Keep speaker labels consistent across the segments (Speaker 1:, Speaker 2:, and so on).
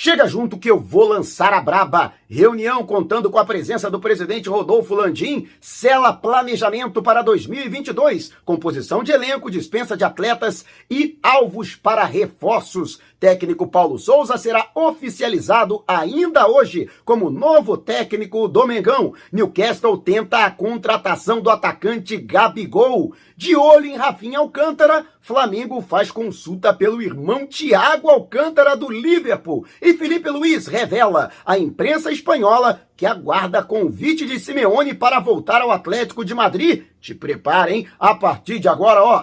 Speaker 1: Chega junto que eu vou lançar a braba. Reunião contando com a presença do presidente Rodolfo Landim, sela planejamento para 2022, composição de elenco, dispensa de atletas e alvos para reforços. Técnico Paulo Souza será oficializado ainda hoje como novo técnico do Mengão. Newcastle tenta a contratação do atacante Gabigol. De olho em Rafinha Alcântara, Flamengo faz consulta pelo irmão Thiago Alcântara do Liverpool. E Felipe Luiz revela à imprensa espanhola que aguarda convite de Simeone para voltar ao Atlético de Madrid. Te preparem, a partir de agora, ó.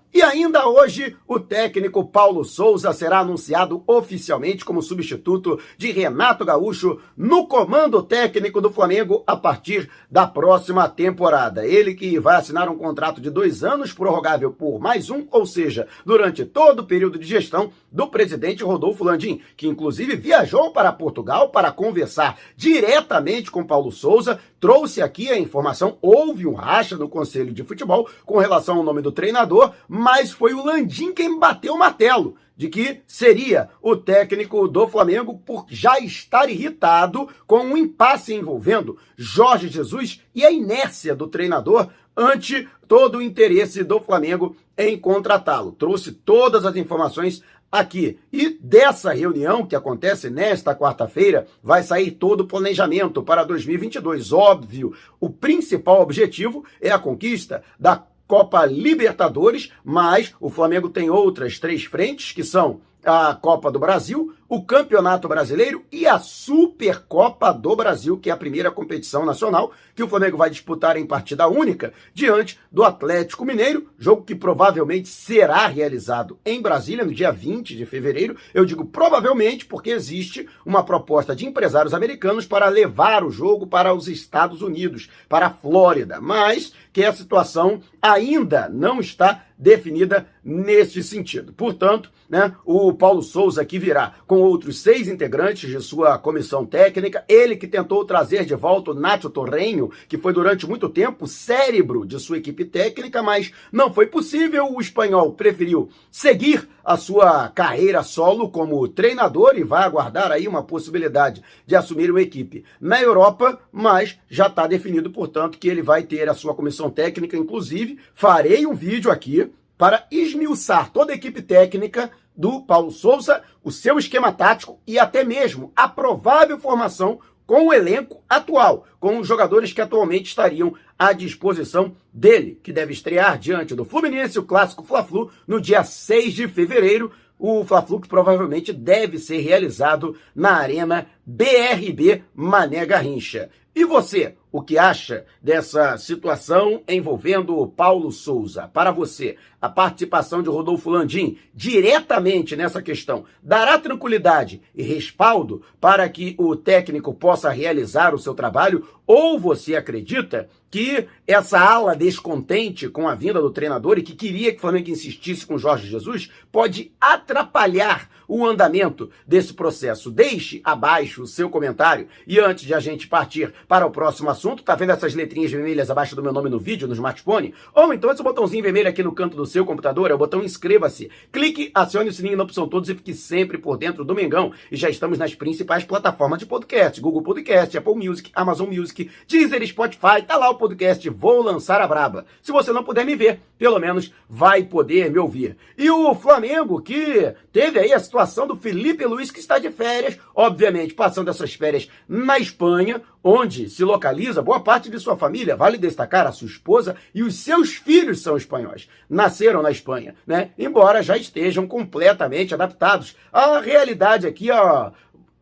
Speaker 1: E ainda hoje, o técnico Paulo Souza será anunciado oficialmente como substituto de Renato Gaúcho no comando técnico do Flamengo a partir da próxima temporada. Ele que vai assinar um contrato de dois anos, prorrogável por mais um, ou seja, durante todo o período de gestão do presidente Rodolfo Landim, que inclusive viajou para Portugal para conversar diretamente com Paulo Souza, trouxe aqui a informação, houve um racha no Conselho de Futebol com relação ao nome do treinador, mas foi o Landim quem bateu o martelo de que seria o técnico do Flamengo por já estar irritado com um impasse envolvendo Jorge Jesus e a inércia do treinador ante todo o interesse do Flamengo em contratá-lo. Trouxe todas as informações aqui. E dessa reunião que acontece nesta quarta-feira, vai sair todo o planejamento para 2022. Óbvio, o principal objetivo é a conquista da Copa Libertadores, mas o Flamengo tem outras três frentes, que são a Copa do Brasil, o Campeonato Brasileiro e a Supercopa do Brasil, que é a primeira competição nacional que o Flamengo vai disputar em partida única diante do Atlético Mineiro, jogo que provavelmente será realizado em Brasília no dia 20 de fevereiro. Eu digo provavelmente porque existe uma proposta de empresários americanos para levar o jogo para os Estados Unidos, para a Flórida, mas que a situação ainda não está definida neste sentido. Portanto, né, o Paulo Souza que virá com outros seis integrantes de sua comissão técnica, ele que tentou trazer de volta o Nacho Torrenho, que foi durante muito tempo cérebro de sua equipe técnica, mas não foi possível. O espanhol preferiu seguir a sua carreira solo como treinador e vai aguardar aí uma possibilidade de assumir uma equipe na Europa, mas já está definido, portanto, que ele vai ter a sua comissão técnica. Inclusive, farei um vídeo aqui para esmiuçar toda a equipe técnica do Paulo Souza, o seu esquema tático e até mesmo a provável formação com o elenco atual, com os jogadores que atualmente estariam à disposição dele, que deve estrear diante do Fluminense, o clássico Fla-Flu, no dia 6 de fevereiro. O Fla-Flu que provavelmente deve ser realizado na Arena BRB Mané Garrincha. E você, o que acha dessa situação envolvendo o Paulo Souza? Para você, a participação de Rodolfo Landim diretamente nessa questão dará tranquilidade e respaldo para que o técnico possa realizar o seu trabalho? Ou você acredita que essa ala descontente com a vinda do treinador e que queria que o Flamengo insistisse com Jorge Jesus pode atrapalhar o andamento desse processo? Deixe abaixo o seu comentário e antes de a gente partir para o próximo assunto, tá vendo essas letrinhas vermelhas abaixo do meu nome no vídeo, no smartphone? Ou então esse botãozinho vermelho aqui no canto do seu computador, é o botão inscreva-se. Clique, acione o sininho na opção todos e fique sempre por dentro do Mengão. E já estamos nas principais plataformas de podcast, Google Podcast, Apple Music, Amazon Music, Deezer, Spotify, tá lá o podcast Vou Lançar a Braba. Se você não puder me ver, pelo menos vai poder me ouvir. E o Flamengo, que teve aí a situação do Felipe Luiz, que está de férias, obviamente passando essas férias na Espanha, onde se localiza boa parte de sua família. Vale destacar a sua esposa e os seus filhos são espanhóis. Nasceram na Espanha, né? Embora já estejam completamente adaptados à realidade aqui, ó,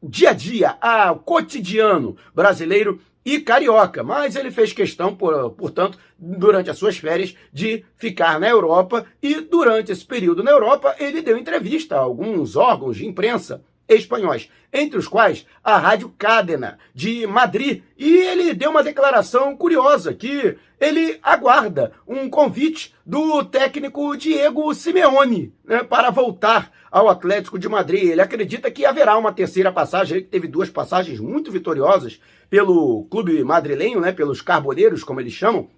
Speaker 1: dia a dia, ao cotidiano brasileiro e carioca, mas ele fez questão, por, portanto, durante as suas férias, de ficar na Europa. E durante esse período na Europa ele deu entrevista a alguns órgãos de imprensa espanhóis, entre os quais a Rádio Cadena de Madrid, e ele deu uma declaração curiosa que ele aguarda um convite do técnico Diego Simeone né, para voltar ao Atlético de Madrid. Ele acredita que haverá uma terceira passagem, ele teve duas passagens muito vitoriosas pelo clube madrilenho, né, pelos carboneiros, como eles chamam,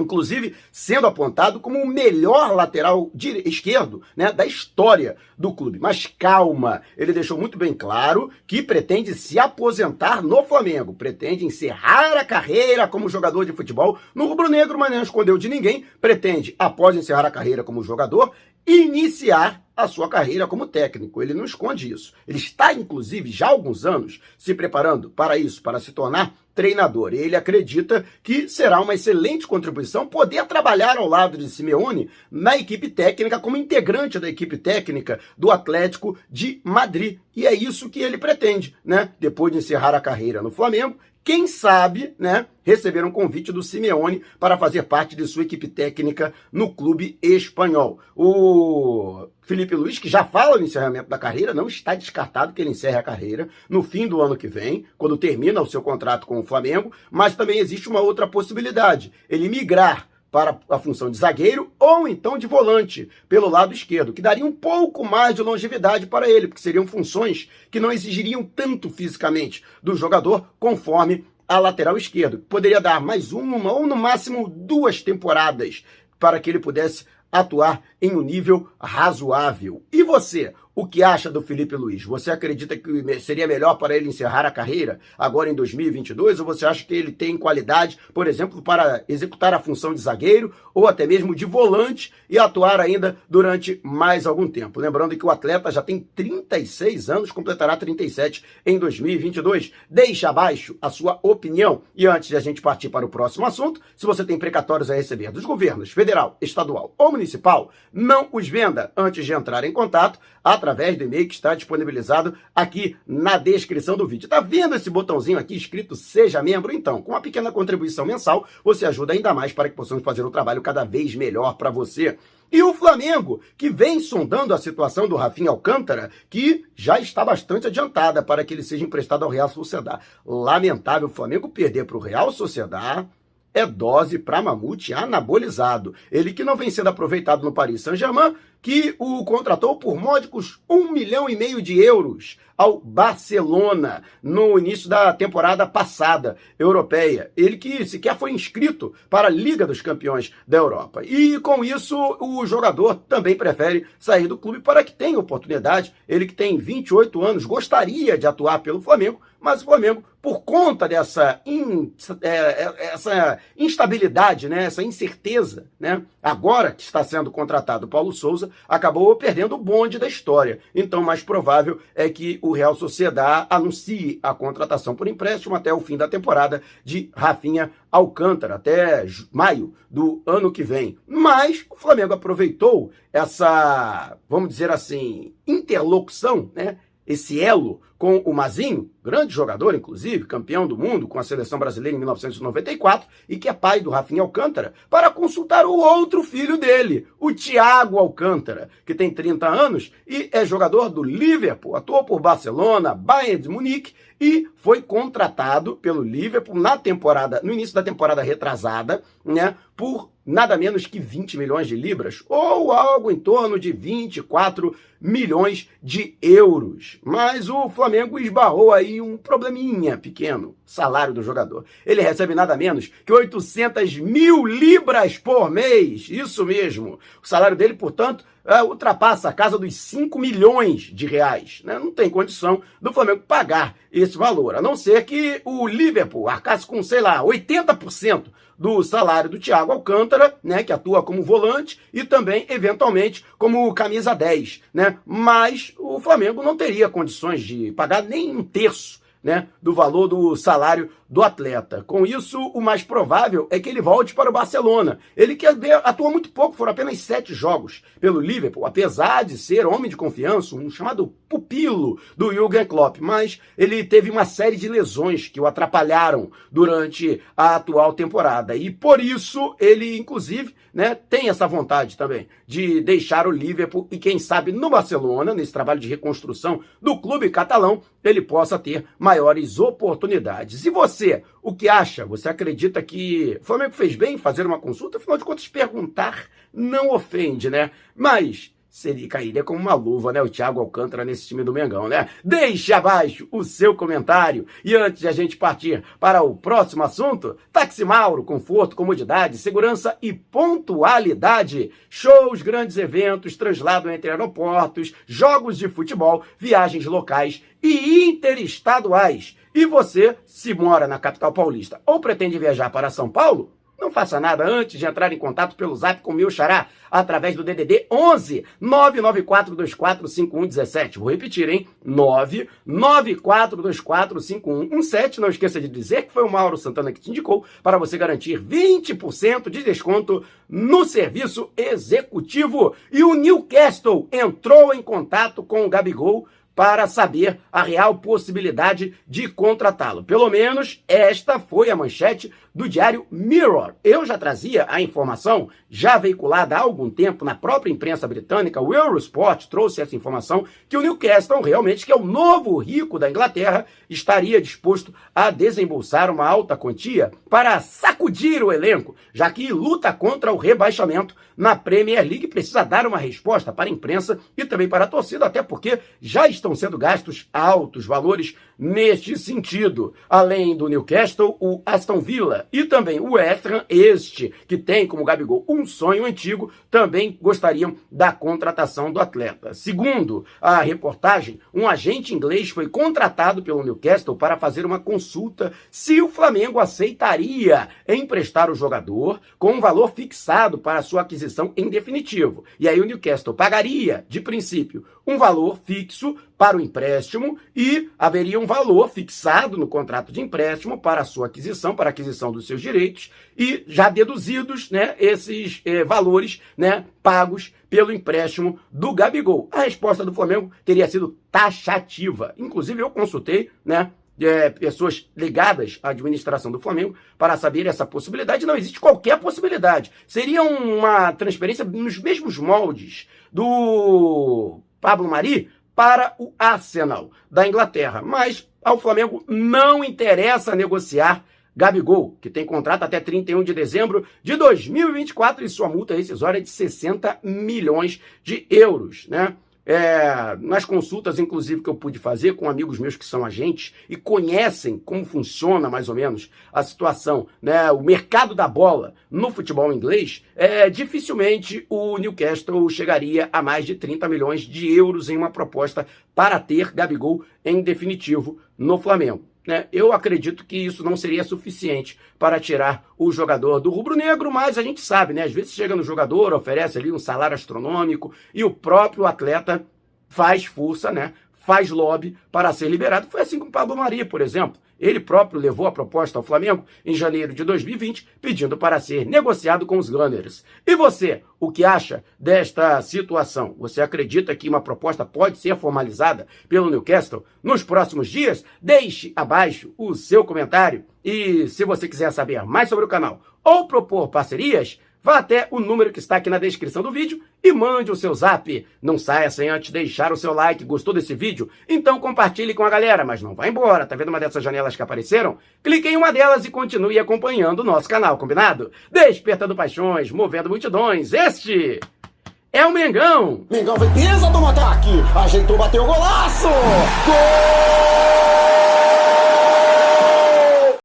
Speaker 1: inclusive sendo apontado como o melhor lateral esquerdo né, da história do clube. Mas calma, ele deixou muito bem claro que pretende se aposentar no Flamengo, pretende encerrar a carreira como jogador de futebol no rubro-negro, mas não escondeu de ninguém, pretende, após encerrar a carreira como jogador, iniciar a sua carreira como técnico. Ele não esconde isso. Ele está, inclusive, já há alguns anos se preparando para isso, para se tornar treinador. Ele acredita que será uma excelente contribuição poder trabalhar ao lado de Simeone na equipe técnica, como integrante da equipe técnica do Atlético de Madrid. E é isso que ele pretende, né? Depois de encerrar a carreira no Flamengo, quem sabe, né, receber um convite do Simeone para fazer parte de sua equipe técnica no clube espanhol. O Felipe Luiz, que já fala no encerramento da carreira, não está descartado que ele encerre a carreira no fim do ano que vem, quando termina o seu contrato com o Flamengo, mas também existe uma outra possibilidade, ele migrar para a função de zagueiro ou então de volante pelo lado esquerdo, que daria um pouco mais de longevidade para ele, porque seriam funções que não exigiriam tanto fisicamente do jogador conforme a lateral esquerdo. Poderia dar mais uma ou no máximo duas temporadas para que ele pudesse atuar em um nível razoável. E você? O que acha do Felipe Luiz? Você acredita que seria melhor para ele encerrar a carreira agora em 2022? Ou você acha que ele tem qualidade, por exemplo, para executar a função de zagueiro ou até mesmo de volante e atuar ainda durante mais algum tempo? Lembrando que o atleta já tem 36 anos, completará 37 em 2022. Deixe abaixo a sua opinião. E antes de a gente partir para o próximo assunto, se você tem precatórios a receber dos governos federal, estadual ou municipal, não os venda antes de entrar em contato através do e-mail que está disponibilizado aqui na descrição do vídeo. Tá vendo esse botãozinho aqui escrito Seja Membro? Então, com uma pequena contribuição mensal, você ajuda ainda mais para que possamos fazer um trabalho cada vez melhor para você. E o Flamengo, que vem sondando a situação do Rafinha Alcântara, que já está bastante adiantada para que ele seja emprestado ao Real Sociedade. Lamentável o Flamengo perder para o Real Sociedade é dose para mamute anabolizado. Ele que não vem sendo aproveitado no Paris Saint-Germain, que o contratou por módicos um milhão e meio de euros ao Barcelona no início da temporada passada europeia. Ele que sequer foi inscrito para a Liga dos Campeões da Europa. E com isso, o jogador também prefere sair do clube para que tenha oportunidade. Ele que tem 28 anos, gostaria de atuar pelo Flamengo, mas o Flamengo, por conta dessa in, é, é, essa instabilidade, né, essa incerteza, né, agora que está sendo contratado Paulo Souza, acabou perdendo o bonde da história. Então, mais provável é que o Real Sociedad anuncie a contratação por empréstimo até o fim da temporada de Rafinha Alcântara, até maio do ano que vem. Mas o Flamengo aproveitou essa, vamos dizer assim, interlocução, né? Esse elo com o Mazinho, grande jogador, inclusive, campeão do mundo com a seleção brasileira em 1994 e que é pai do Rafinha Alcântara, para consultar o outro filho dele, o Thiago Alcântara, que tem 30 anos e é jogador do Liverpool, atuou por Barcelona, Bayern de Munique e foi contratado pelo Liverpool na temporada, no início da temporada retrasada, né, por nada menos que 20 milhões de libras, ou algo em torno de 24 milhões de euros. Mas o Flamengo esbarrou aí um probleminha pequeno, salário do jogador. Ele recebe nada menos que 800 mil libras por mês, isso mesmo. O salário dele, portanto, é, ultrapassa a casa dos 5 milhões de reais. Né? Não tem condição do Flamengo pagar esse valor, a não ser que o Liverpool arcasse com, sei lá, 80% do salário do Thiago Alcântara, né, que atua como volante e também, eventualmente, como camisa 10, né? Mas o Flamengo não teria condições de pagar nem um terço né, do valor do salário do atleta. Com isso, o mais provável é que ele volte para o Barcelona. Ele que atua muito pouco, foram apenas sete jogos pelo Liverpool, apesar de ser homem de confiança, um chamado pupilo do Jürgen Klopp, mas ele teve uma série de lesões que o atrapalharam durante a atual temporada. E por isso ele, inclusive, né, tem essa vontade também de deixar o Liverpool e quem sabe no Barcelona, nesse trabalho de reconstrução do clube catalão, ele possa ter maiores oportunidades. E você, o que acha? Você acredita que o Flamengo fez bem em fazer uma consulta? Afinal de contas, perguntar não ofende, né? Mas seria, cairia como uma luva, né? O Thiago Alcântara nesse time do Mengão, né? Deixe abaixo o seu comentário. E antes de a gente partir para o próximo assunto, Táxi Mauro, conforto, comodidade, segurança e pontualidade. Shows, grandes eventos, translado entre aeroportos, jogos de futebol, viagens locais e interestaduais. E você, se mora na capital paulista ou pretende viajar para São Paulo, não faça nada antes de entrar em contato pelo zap com o meu xará, através do DDD 11 994245117. Vou repetir, hein? 994245117. Não esqueça de dizer que foi o Mauro Santana que te indicou para você garantir 20% de desconto no serviço executivo. E o Newcastle entrou em contato com o Gabigol para saber a real possibilidade de contratá-lo. Pelo menos esta foi a manchete do diário Mirror. Eu já trazia a informação, já veiculada há algum tempo na própria imprensa britânica, o Eurosport trouxe essa informação, que o Newcastle, realmente, que é o novo rico da Inglaterra, estaria disposto a desembolsar uma alta quantia para sacudir o elenco, já que luta contra o rebaixamento na Premier League precisa dar uma resposta para a imprensa e também para a torcida, até porque já estão sendo gastos altos valores neste sentido. Além do Newcastle, o Aston Villa e também o West Ham, este que tem como Gabigol um sonho antigo, também gostariam da contratação do atleta. Segundo a reportagem, um agente inglês foi contratado pelo Newcastle para fazer uma consulta se o Flamengo aceitaria emprestar o jogador com um valor fixado para sua aquisição em definitivo. E aí o Newcastle pagaria, de princípio, um valor fixo para o empréstimo e haveria um valor fixado no contrato de empréstimo para a sua aquisição, para a aquisição dos seus direitos e já deduzidos, né, esses eh, valores, né, pagos pelo empréstimo do Gabigol. A resposta do Flamengo teria sido taxativa. Inclusive eu consultei, né, é, pessoas ligadas à administração do Flamengo para saber essa possibilidade. Não existe qualquer possibilidade. Seria uma transferência nos mesmos moldes do Pablo Mari para o Arsenal da Inglaterra. Mas ao Flamengo não interessa negociar Gabigol, que tem contrato até 31 de dezembro de 2024 e sua multa rescisória é de 60 milhões de euros, né? É, nas consultas, inclusive, que eu pude fazer com amigos meus que são agentes e conhecem como funciona mais ou menos a situação, né, o mercado da bola no futebol inglês, é, dificilmente o Newcastle chegaria a mais de 30 milhões de euros em uma proposta para ter Gabigol em definitivo no Flamengo. Né? Eu acredito que isso não seria suficiente para tirar o jogador do rubro-negro, mas a gente sabe, né? Às vezes chega no jogador, oferece ali um salário astronômico e o próprio atleta faz força, né? Faz lobby para ser liberado. Foi assim com o Pablo Maria, por exemplo. Ele próprio levou a proposta ao Flamengo em janeiro de 2020, pedindo para ser negociado com os Gunners. E você, o que acha desta situação? Você acredita que uma proposta pode ser formalizada pelo Newcastle nos próximos dias? Deixe abaixo o seu comentário. E se você quiser saber mais sobre o canal ou propor parcerias, Vá até o número que está aqui na descrição do vídeo e mande o seu zap. Não saia sem antes deixar o seu like. Gostou desse vídeo? Então compartilhe com a galera, mas não vá embora. Tá vendo uma dessas janelas que apareceram? Clique em uma delas e continue acompanhando o nosso canal, combinado? Despertando paixões, movendo multidões. Este é o Mengão.
Speaker 2: Mengão fez pisa do ataque. Ajeitou, bateu o golaço. Gol!